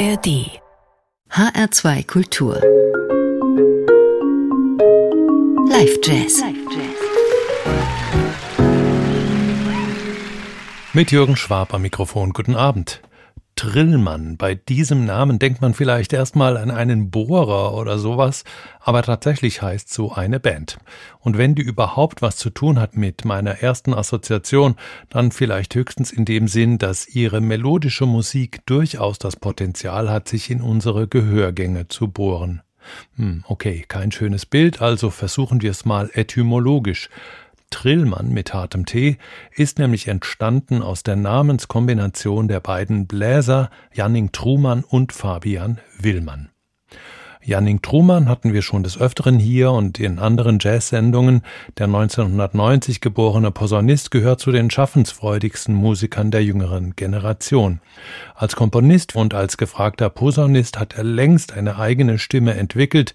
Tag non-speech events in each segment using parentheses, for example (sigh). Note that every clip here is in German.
ARD HR2 Kultur Live Jazz Mit Jürgen Schwab am Mikrofon. Guten Abend. Trillmann. Bei diesem Namen denkt man vielleicht erstmal an einen Bohrer oder sowas, aber tatsächlich heißt so eine Band. Und wenn die überhaupt was zu tun hat mit meiner ersten Assoziation, dann vielleicht höchstens in dem Sinn, dass ihre melodische Musik durchaus das Potenzial hat, sich in unsere Gehörgänge zu bohren. Hm, okay, kein schönes Bild, also versuchen wir es mal etymologisch. Trillmann mit hartem T ist nämlich entstanden aus der Namenskombination der beiden Bläser Janning Trumann und Fabian Willmann. Janning Trumann hatten wir schon des Öfteren hier und in anderen Jazz-Sendungen. Der 1990 geborene Posaunist gehört zu den schaffensfreudigsten Musikern der jüngeren Generation. Als Komponist und als gefragter Posaunist hat er längst eine eigene Stimme entwickelt.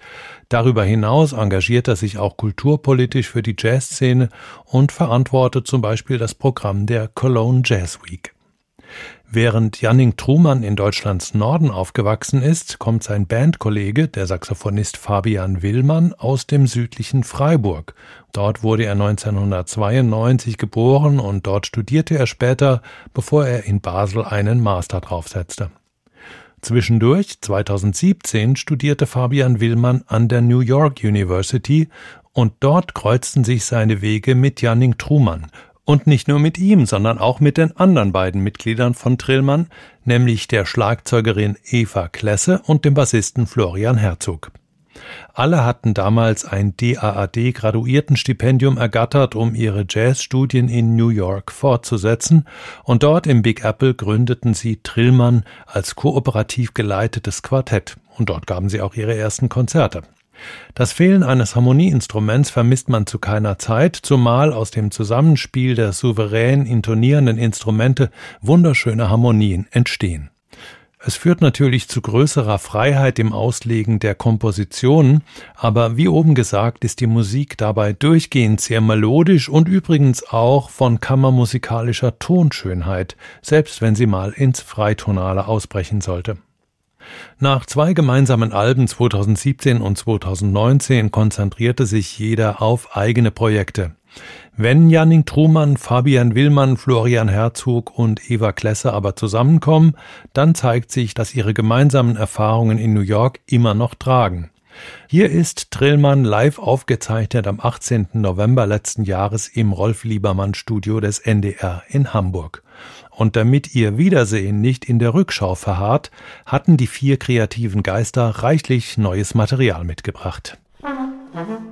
Darüber hinaus engagiert er sich auch kulturpolitisch für die Jazzszene und verantwortet zum Beispiel das Programm der Cologne Jazz Week. Während Janning Trumann in Deutschlands Norden aufgewachsen ist, kommt sein Bandkollege, der Saxophonist Fabian Willmann, aus dem südlichen Freiburg. Dort wurde er 1992 geboren und dort studierte er später, bevor er in Basel einen Master draufsetzte. Zwischendurch, 2017, studierte Fabian Willmann an der New York University und dort kreuzten sich seine Wege mit Janning Trumann und nicht nur mit ihm, sondern auch mit den anderen beiden Mitgliedern von Trillmann, nämlich der Schlagzeugerin Eva Klesse und dem Bassisten Florian Herzog. Alle hatten damals ein DAAD-Graduiertenstipendium ergattert, um ihre Jazzstudien in New York fortzusetzen, und dort im Big Apple gründeten sie Trillmann als kooperativ geleitetes Quartett, und dort gaben sie auch ihre ersten Konzerte. Das Fehlen eines Harmonieinstruments vermisst man zu keiner Zeit, zumal aus dem Zusammenspiel der souverän intonierenden Instrumente wunderschöne Harmonien entstehen. Es führt natürlich zu größerer Freiheit im Auslegen der Kompositionen, aber wie oben gesagt ist die Musik dabei durchgehend sehr melodisch und übrigens auch von kammermusikalischer Tonschönheit, selbst wenn sie mal ins Freitonale ausbrechen sollte. Nach zwei gemeinsamen Alben 2017 und 2019 konzentrierte sich jeder auf eigene Projekte. Wenn Janning Trumann, Fabian Willmann, Florian Herzog und Eva Klesse aber zusammenkommen, dann zeigt sich, dass ihre gemeinsamen Erfahrungen in New York immer noch tragen. Hier ist Trillmann live aufgezeichnet am 18. November letzten Jahres im Rolf Liebermann Studio des NDR in Hamburg und damit ihr Wiedersehen nicht in der Rückschau verharrt, hatten die vier kreativen Geister reichlich neues Material mitgebracht. Musik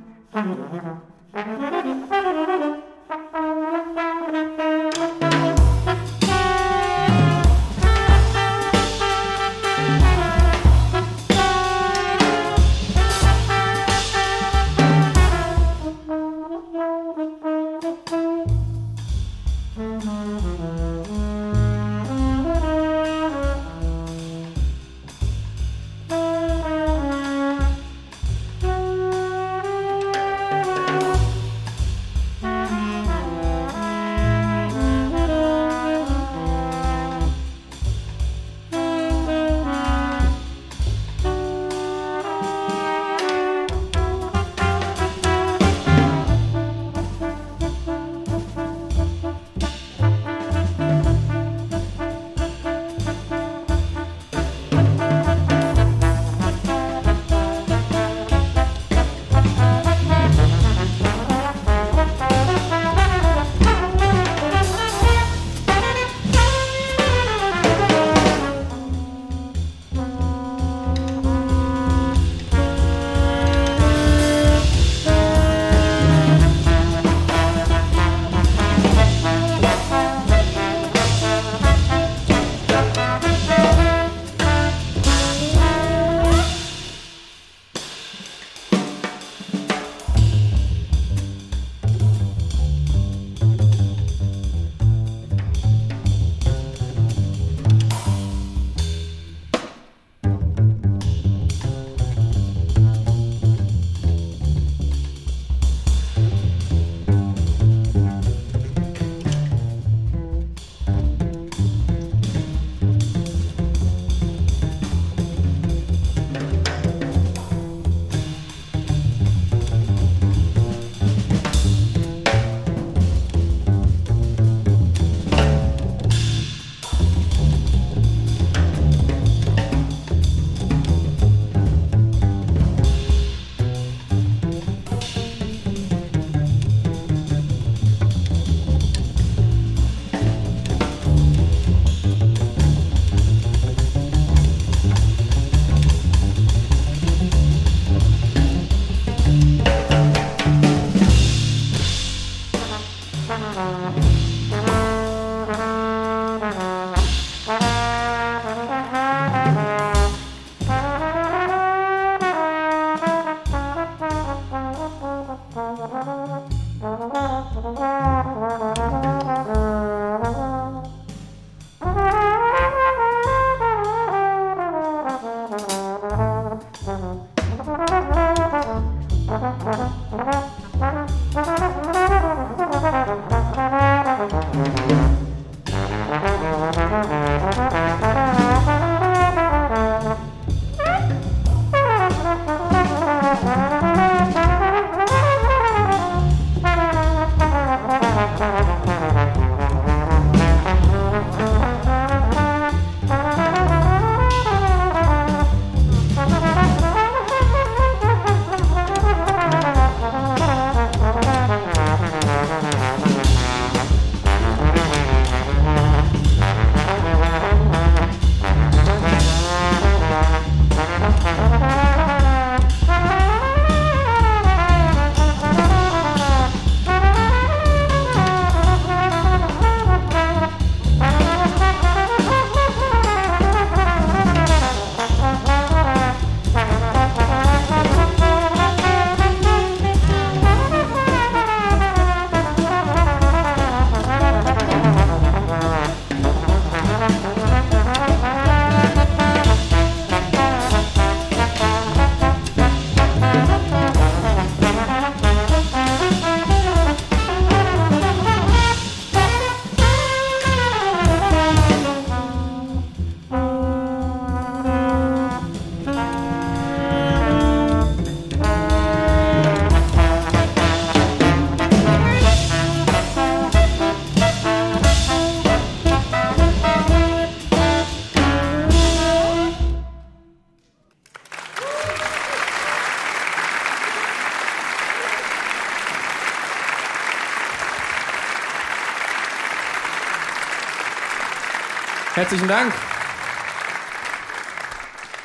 Herzlichen Dank.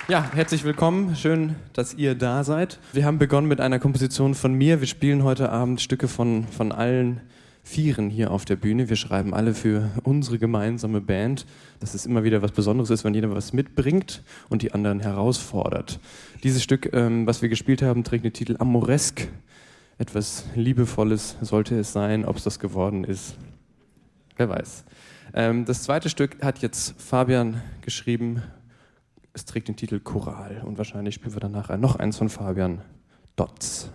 Ja, herzlich willkommen. Schön, dass ihr da seid. Wir haben begonnen mit einer Komposition von mir. Wir spielen heute Abend Stücke von, von allen Vieren hier auf der Bühne. Wir schreiben alle für unsere gemeinsame Band, dass es immer wieder was Besonderes ist, wenn jeder was mitbringt und die anderen herausfordert. Dieses Stück, ähm, was wir gespielt haben, trägt den Titel Amoresk. Etwas Liebevolles sollte es sein. Ob es das geworden ist, wer weiß. Ähm, das zweite Stück hat jetzt Fabian geschrieben. Es trägt den Titel Choral und wahrscheinlich spielen wir danach noch eins von Fabian, Dots.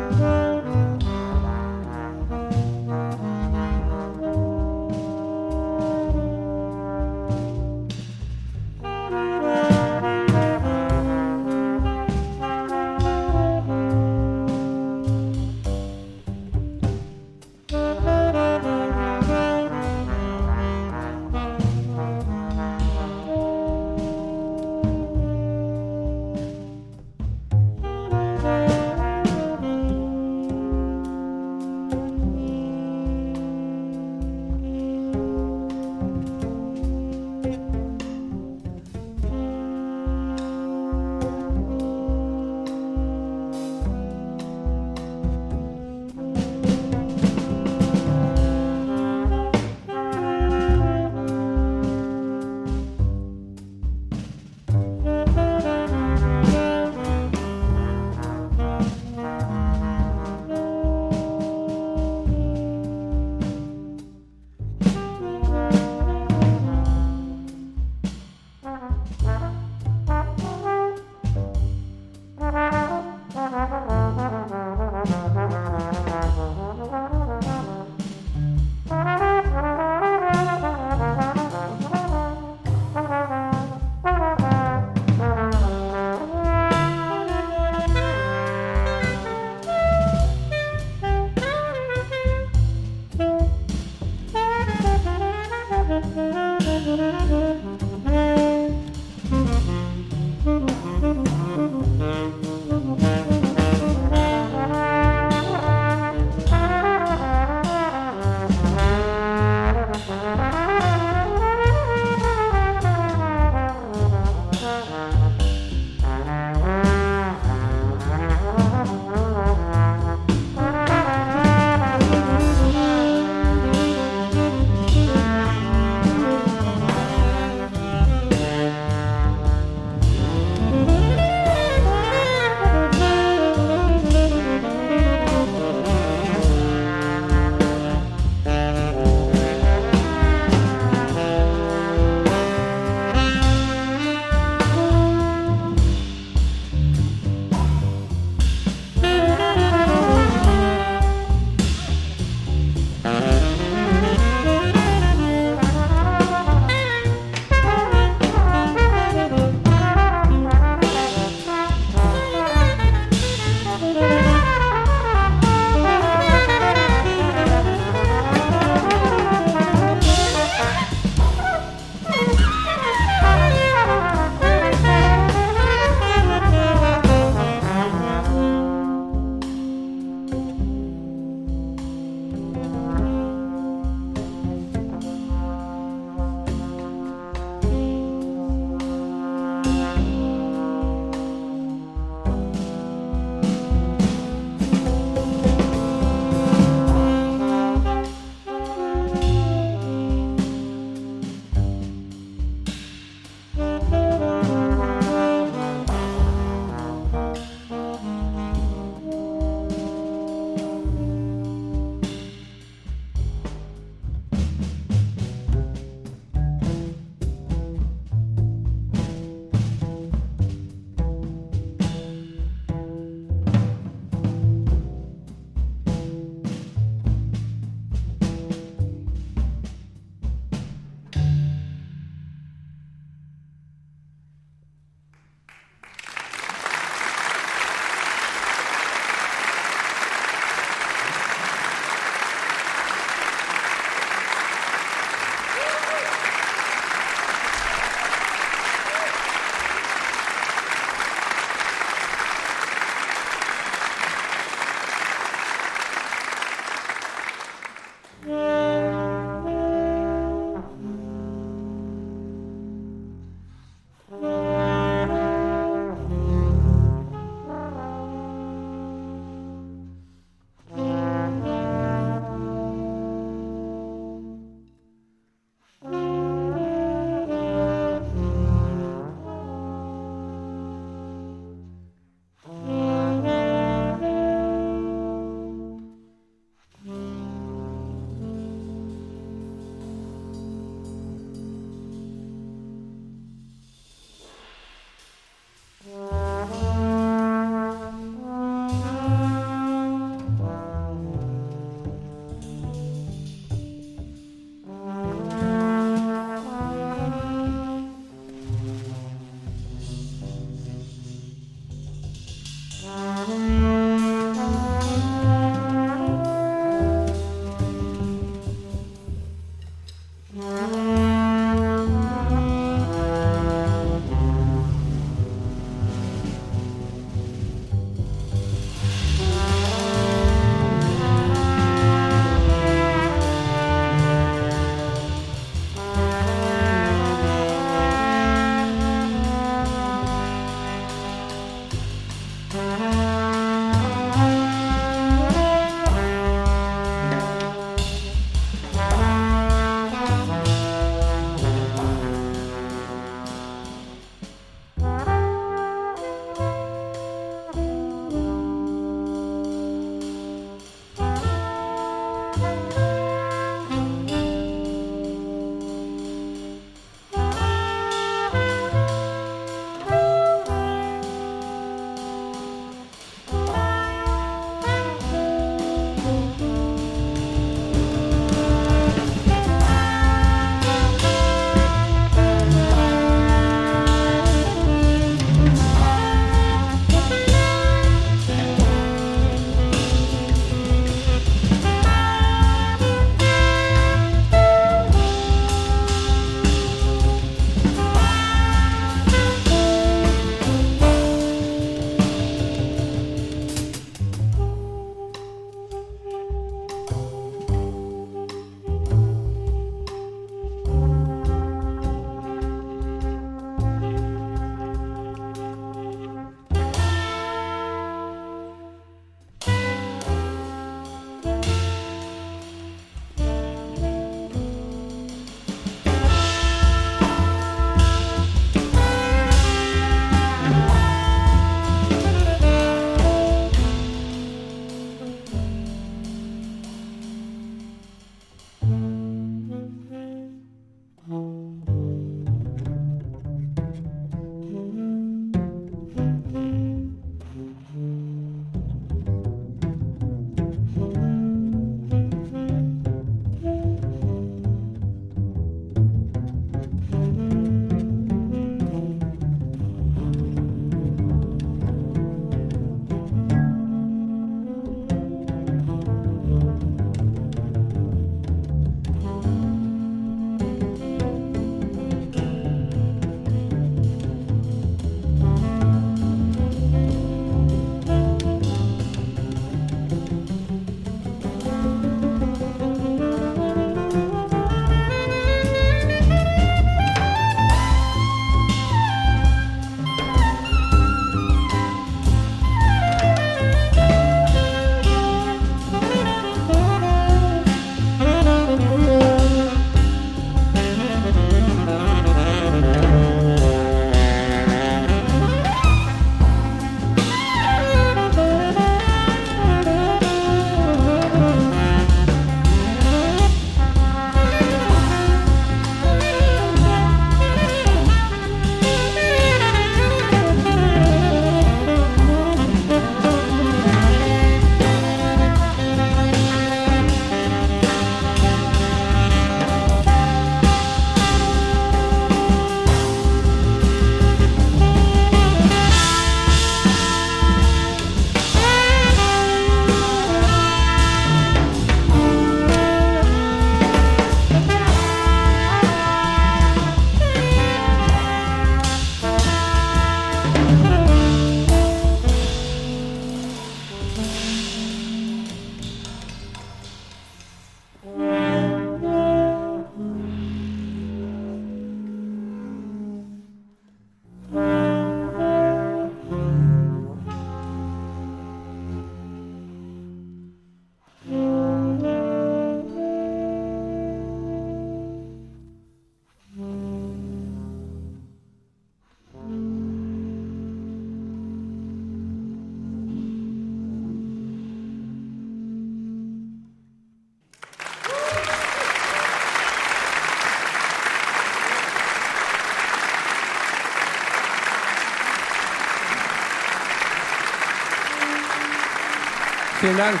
Vielen Dank.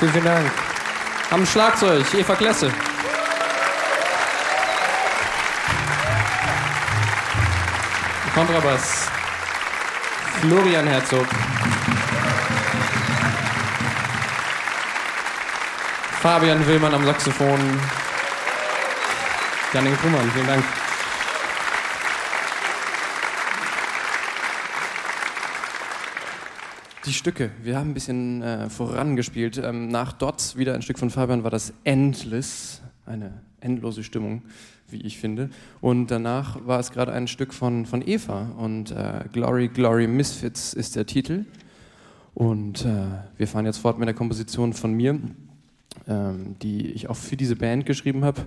Vielen, vielen Dank. Am Schlagzeug, Eva Klesse. Kontrabass, Florian Herzog. Fabian Willmann am Saxophon. Janik Trumann, vielen Dank. Die Stücke, wir haben ein bisschen äh, vorangespielt. Ähm, nach Dots, wieder ein Stück von Fabian, war das Endless, eine endlose Stimmung, wie ich finde. Und danach war es gerade ein Stück von, von Eva und äh, Glory, Glory Misfits ist der Titel. Und äh, wir fahren jetzt fort mit der Komposition von mir, ähm, die ich auch für diese Band geschrieben habe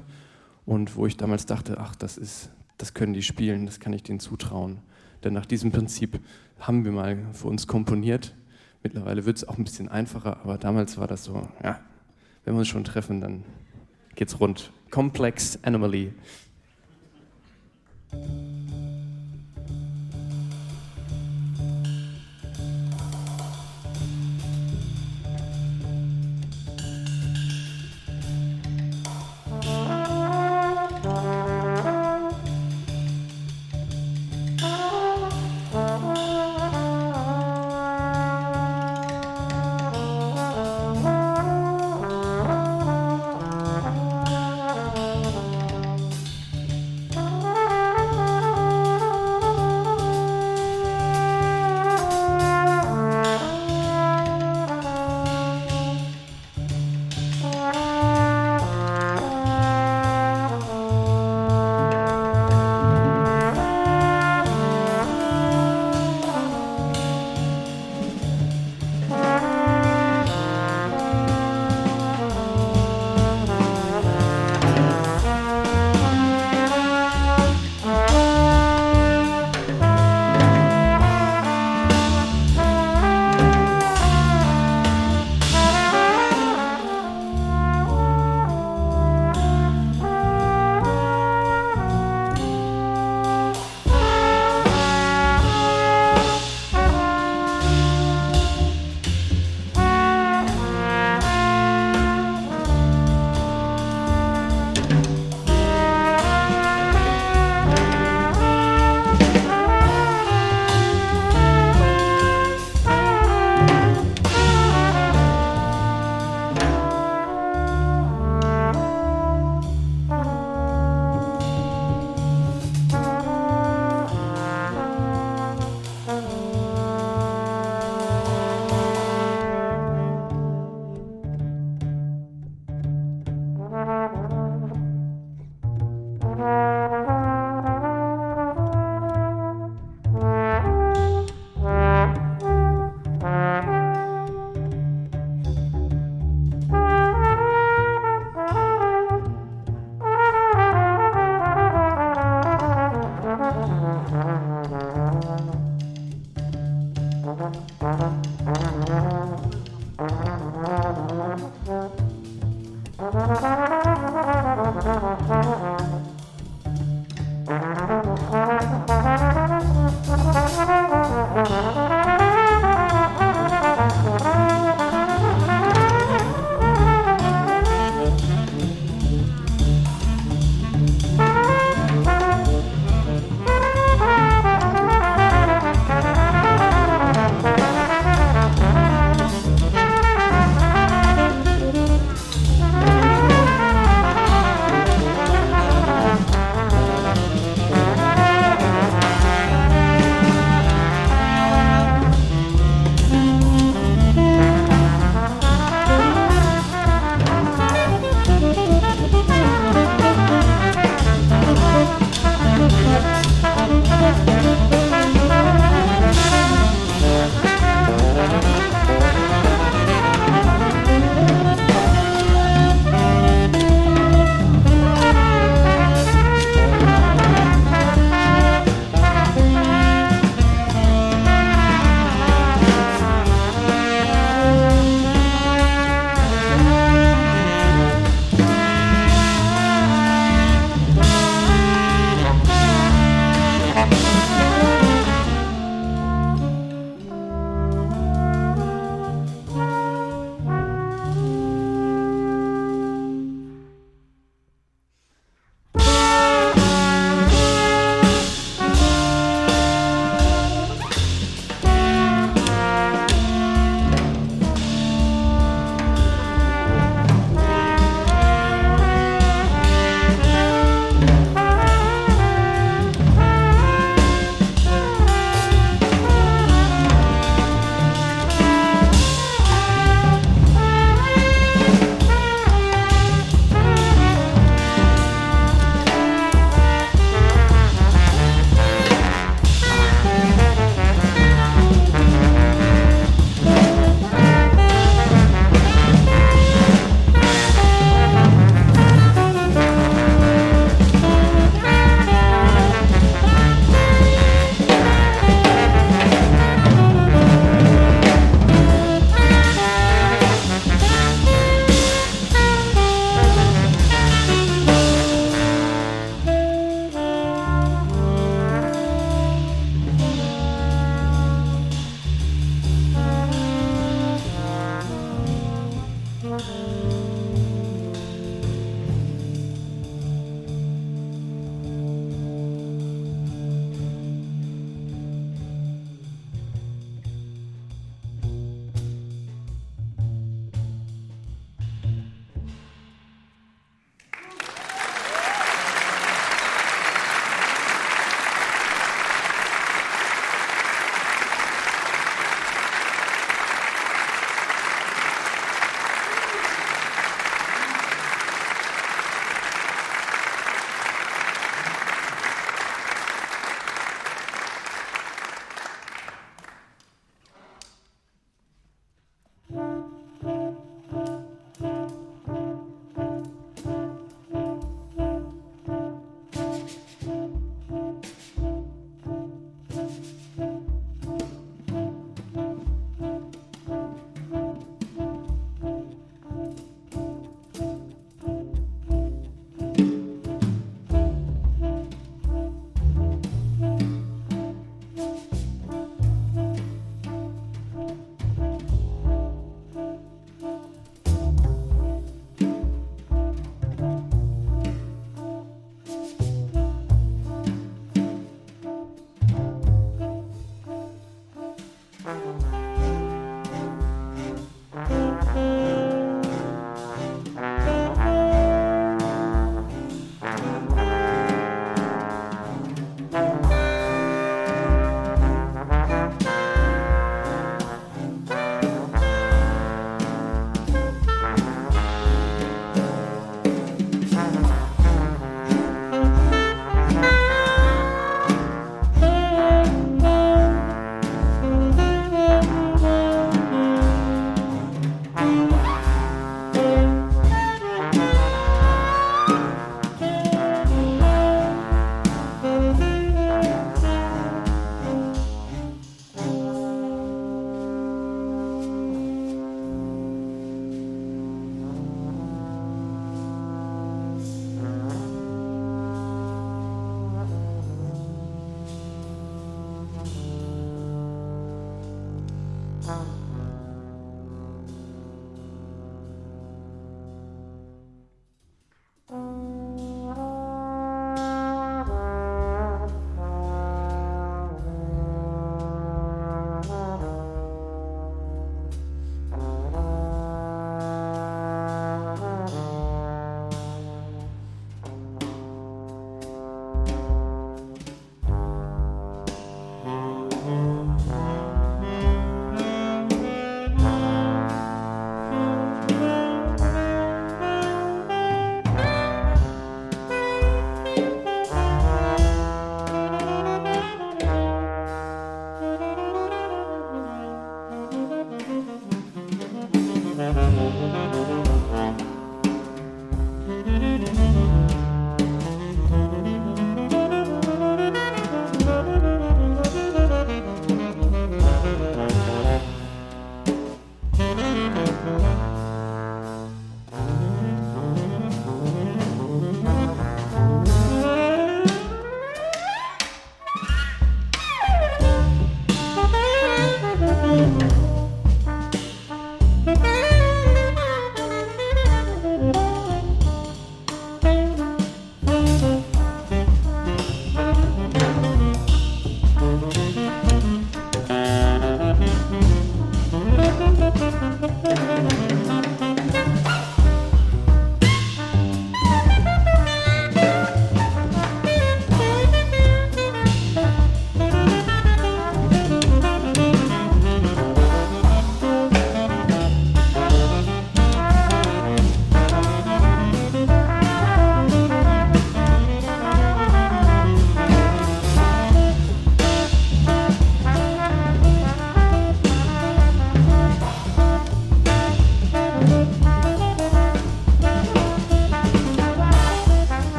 und wo ich damals dachte, ach, das ist, das können die spielen, das kann ich denen zutrauen. Denn nach diesem Prinzip haben wir mal für uns komponiert Mittlerweile wird es auch ein bisschen einfacher, aber damals war das so, ja, wenn wir uns schon treffen, dann geht's rund. Complex Anomaly.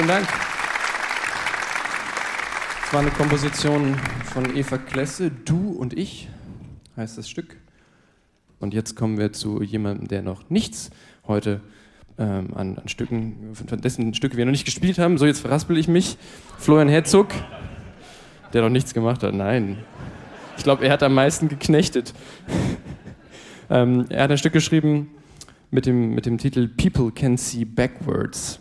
Vielen Dank. Es war eine Komposition von Eva Klesse, Du und ich heißt das Stück. Und jetzt kommen wir zu jemandem, der noch nichts heute ähm, an, an, Stücken, von dessen Stücke wir noch nicht gespielt haben. So, jetzt verraspel ich mich. Florian Herzog, der noch nichts gemacht hat. Nein. Ich glaube, er hat am meisten geknechtet. (laughs) ähm, er hat ein Stück geschrieben mit dem, mit dem Titel People Can See Backwards.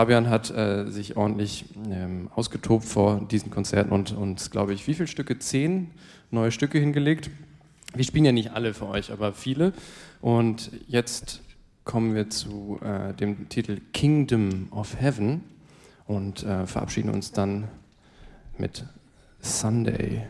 Fabian hat äh, sich ordentlich ähm, ausgetobt vor diesen Konzerten und uns, glaube ich, wie viele Stücke? Zehn neue Stücke hingelegt. Wir spielen ja nicht alle für euch, aber viele. Und jetzt kommen wir zu äh, dem Titel Kingdom of Heaven und äh, verabschieden uns dann mit Sunday.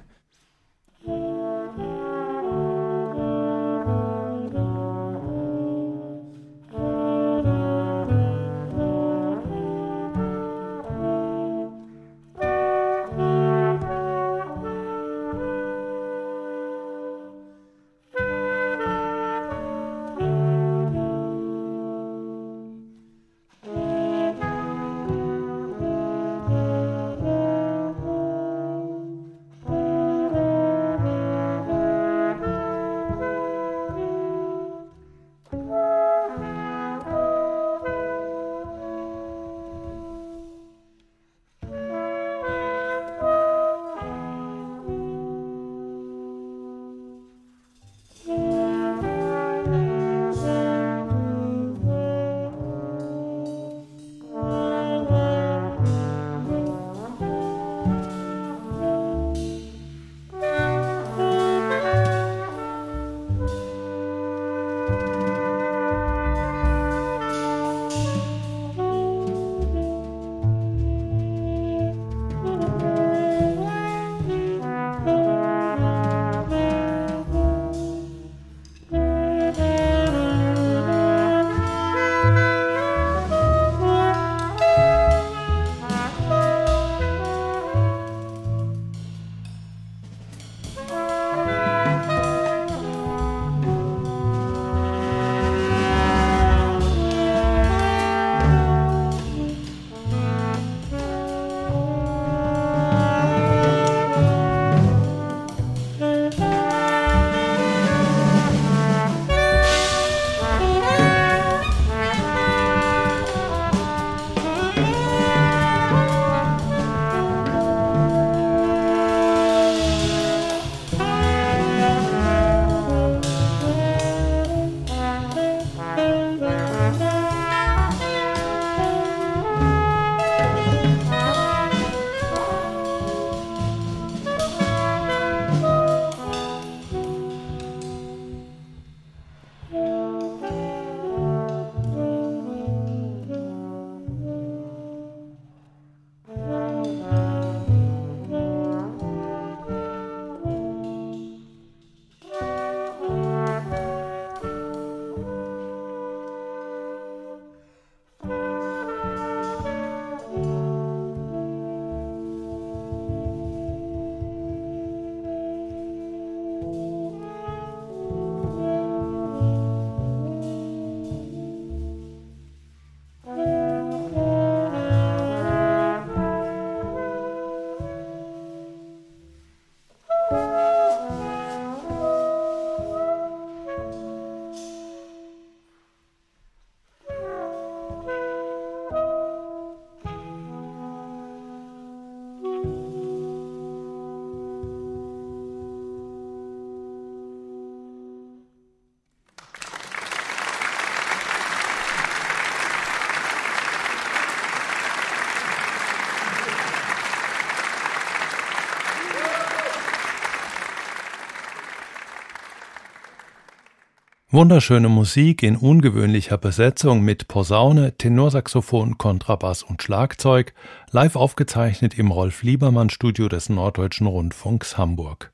Wunderschöne Musik in ungewöhnlicher Besetzung mit Posaune, Tenorsaxophon, Kontrabass und Schlagzeug, live aufgezeichnet im Rolf Liebermann Studio des Norddeutschen Rundfunks Hamburg.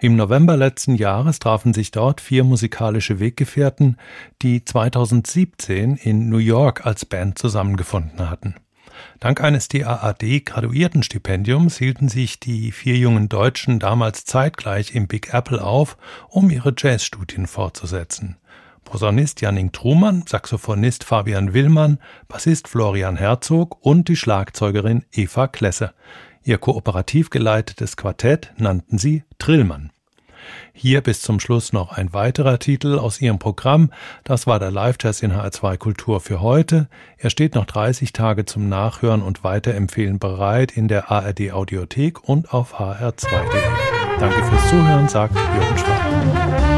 Im November letzten Jahres trafen sich dort vier musikalische Weggefährten, die 2017 in New York als Band zusammengefunden hatten. Dank eines DAAD-Graduiertenstipendiums hielten sich die vier jungen Deutschen damals zeitgleich im Big Apple auf, um ihre Jazzstudien fortzusetzen. Posaunist Janning Trumann, Saxophonist Fabian Willmann, Bassist Florian Herzog und die Schlagzeugerin Eva Klesse. Ihr kooperativ geleitetes Quartett nannten sie Trillmann. Hier bis zum Schluss noch ein weiterer Titel aus ihrem Programm. Das war der Live-Jazz in HR2 Kultur für heute. Er steht noch 30 Tage zum Nachhören und Weiterempfehlen bereit in der ARD Audiothek und auf hr2.de. Danke fürs Zuhören, sagt Jürgen Schwab.